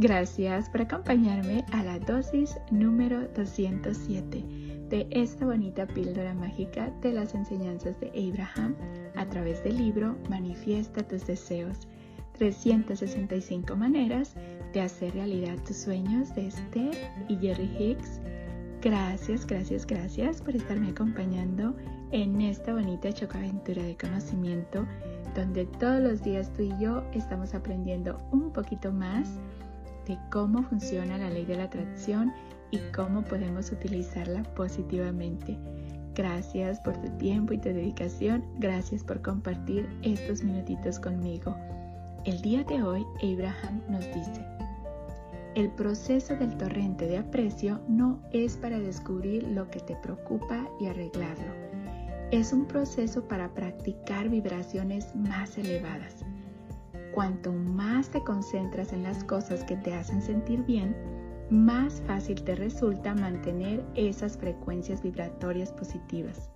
Gracias por acompañarme a la dosis número 207 de esta bonita píldora mágica de las enseñanzas de Abraham a través del libro Manifiesta tus deseos. 365 maneras de hacer realidad tus sueños de Esther y Jerry Hicks. Gracias, gracias, gracias por estarme acompañando en esta bonita chocaventura de conocimiento donde todos los días tú y yo estamos aprendiendo un poquito más de cómo funciona la ley de la atracción y cómo podemos utilizarla positivamente. Gracias por tu tiempo y tu dedicación. Gracias por compartir estos minutitos conmigo. El día de hoy, Abraham nos dice, el proceso del torrente de aprecio no es para descubrir lo que te preocupa y arreglarlo. Es un proceso para practicar vibraciones más elevadas Cuanto más te concentras en las cosas que te hacen sentir bien, más fácil te resulta mantener esas frecuencias vibratorias positivas.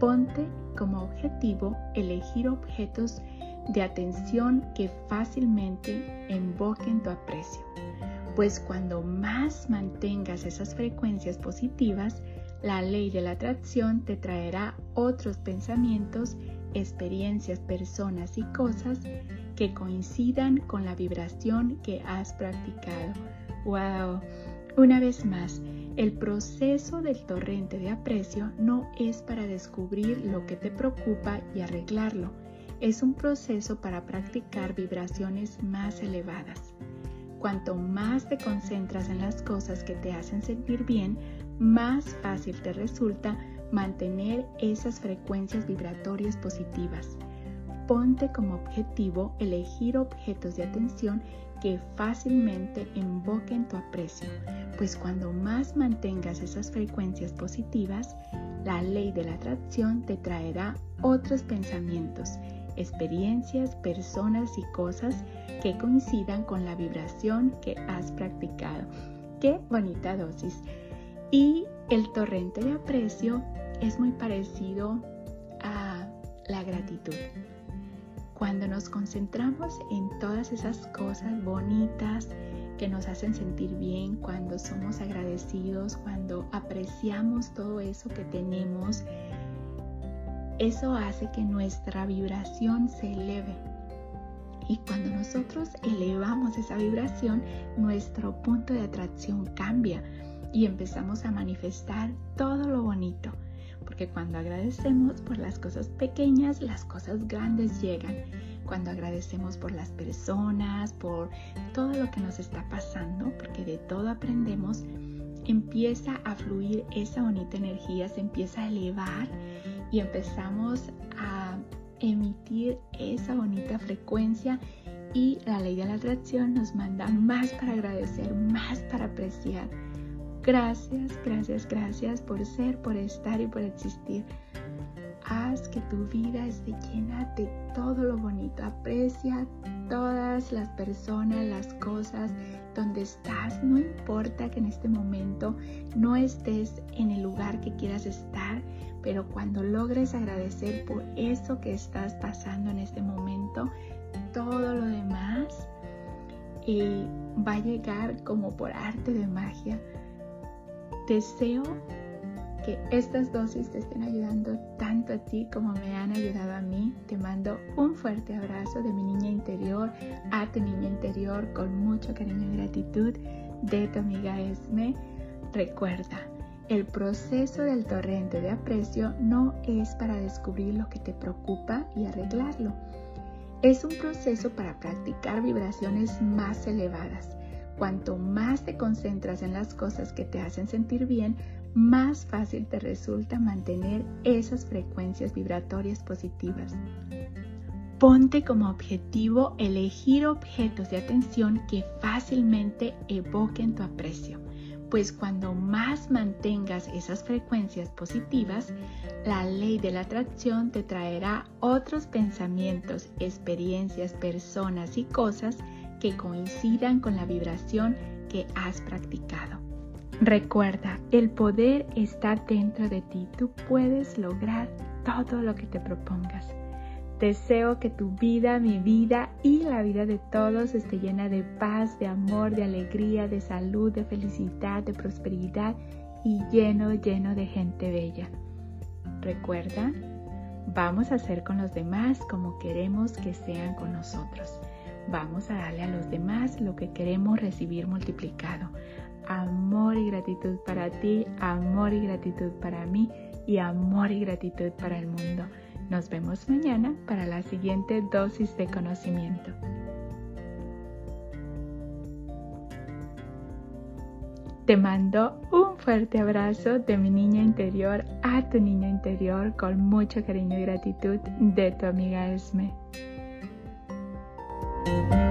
Ponte como objetivo elegir objetos de atención que fácilmente invoquen tu aprecio, pues cuando más mantengas esas frecuencias positivas, la ley de la atracción te traerá otros pensamientos, experiencias, personas y cosas que coincidan con la vibración que has practicado. ¡Wow! Una vez más, el proceso del torrente de aprecio no es para descubrir lo que te preocupa y arreglarlo. Es un proceso para practicar vibraciones más elevadas. Cuanto más te concentras en las cosas que te hacen sentir bien, más fácil te resulta mantener esas frecuencias vibratorias positivas ponte como objetivo elegir objetos de atención que fácilmente invoquen tu aprecio, pues cuando más mantengas esas frecuencias positivas, la ley de la atracción te traerá otros pensamientos, experiencias, personas y cosas que coincidan con la vibración que has practicado. ¡Qué bonita dosis! Y el torrente de aprecio es muy parecido a la gratitud. Cuando nos concentramos en todas esas cosas bonitas que nos hacen sentir bien, cuando somos agradecidos, cuando apreciamos todo eso que tenemos, eso hace que nuestra vibración se eleve. Y cuando nosotros elevamos esa vibración, nuestro punto de atracción cambia y empezamos a manifestar todo lo bonito porque cuando agradecemos por las cosas pequeñas, las cosas grandes llegan. Cuando agradecemos por las personas, por todo lo que nos está pasando, porque de todo aprendemos, empieza a fluir esa bonita energía, se empieza a elevar y empezamos a emitir esa bonita frecuencia y la ley de la atracción nos manda más para agradecer, más para apreciar Gracias, gracias, gracias por ser, por estar y por existir. Haz que tu vida esté llena de todo lo bonito. Aprecia todas las personas, las cosas, donde estás. No importa que en este momento no estés en el lugar que quieras estar, pero cuando logres agradecer por eso que estás pasando en este momento, todo lo demás eh, va a llegar como por arte de magia Deseo que estas dosis te estén ayudando tanto a ti como me han ayudado a mí. Te mando un fuerte abrazo de mi niña interior a tu niña interior con mucho cariño y gratitud de tu amiga Esme. Recuerda, el proceso del torrente de aprecio no es para descubrir lo que te preocupa y arreglarlo. Es un proceso para practicar vibraciones más elevadas Cuanto más te concentras en las cosas que te hacen sentir bien, más fácil te resulta mantener esas frecuencias vibratorias positivas. Ponte como objetivo elegir objetos de atención que fácilmente evoquen tu aprecio, pues cuando más mantengas esas frecuencias positivas, la ley de la atracción te traerá otros pensamientos, experiencias, personas y cosas que coincidan con la vibración que has practicado. Recuerda, el poder está dentro de ti. Tú puedes lograr todo lo que te propongas. Deseo que tu vida, mi vida y la vida de todos esté llena de paz, de amor, de alegría, de salud, de felicidad, de prosperidad y lleno, lleno de gente bella. Recuerda, vamos a hacer con los demás como queremos que sean con nosotros. Vamos a darle a los demás lo que queremos recibir multiplicado. Amor y gratitud para ti, amor y gratitud para mí y amor y gratitud para el mundo. Nos vemos mañana para la siguiente dosis de conocimiento. Te mando un fuerte abrazo de mi niña interior a tu niña interior con mucho cariño y gratitud de tu amiga Esme. Thank you.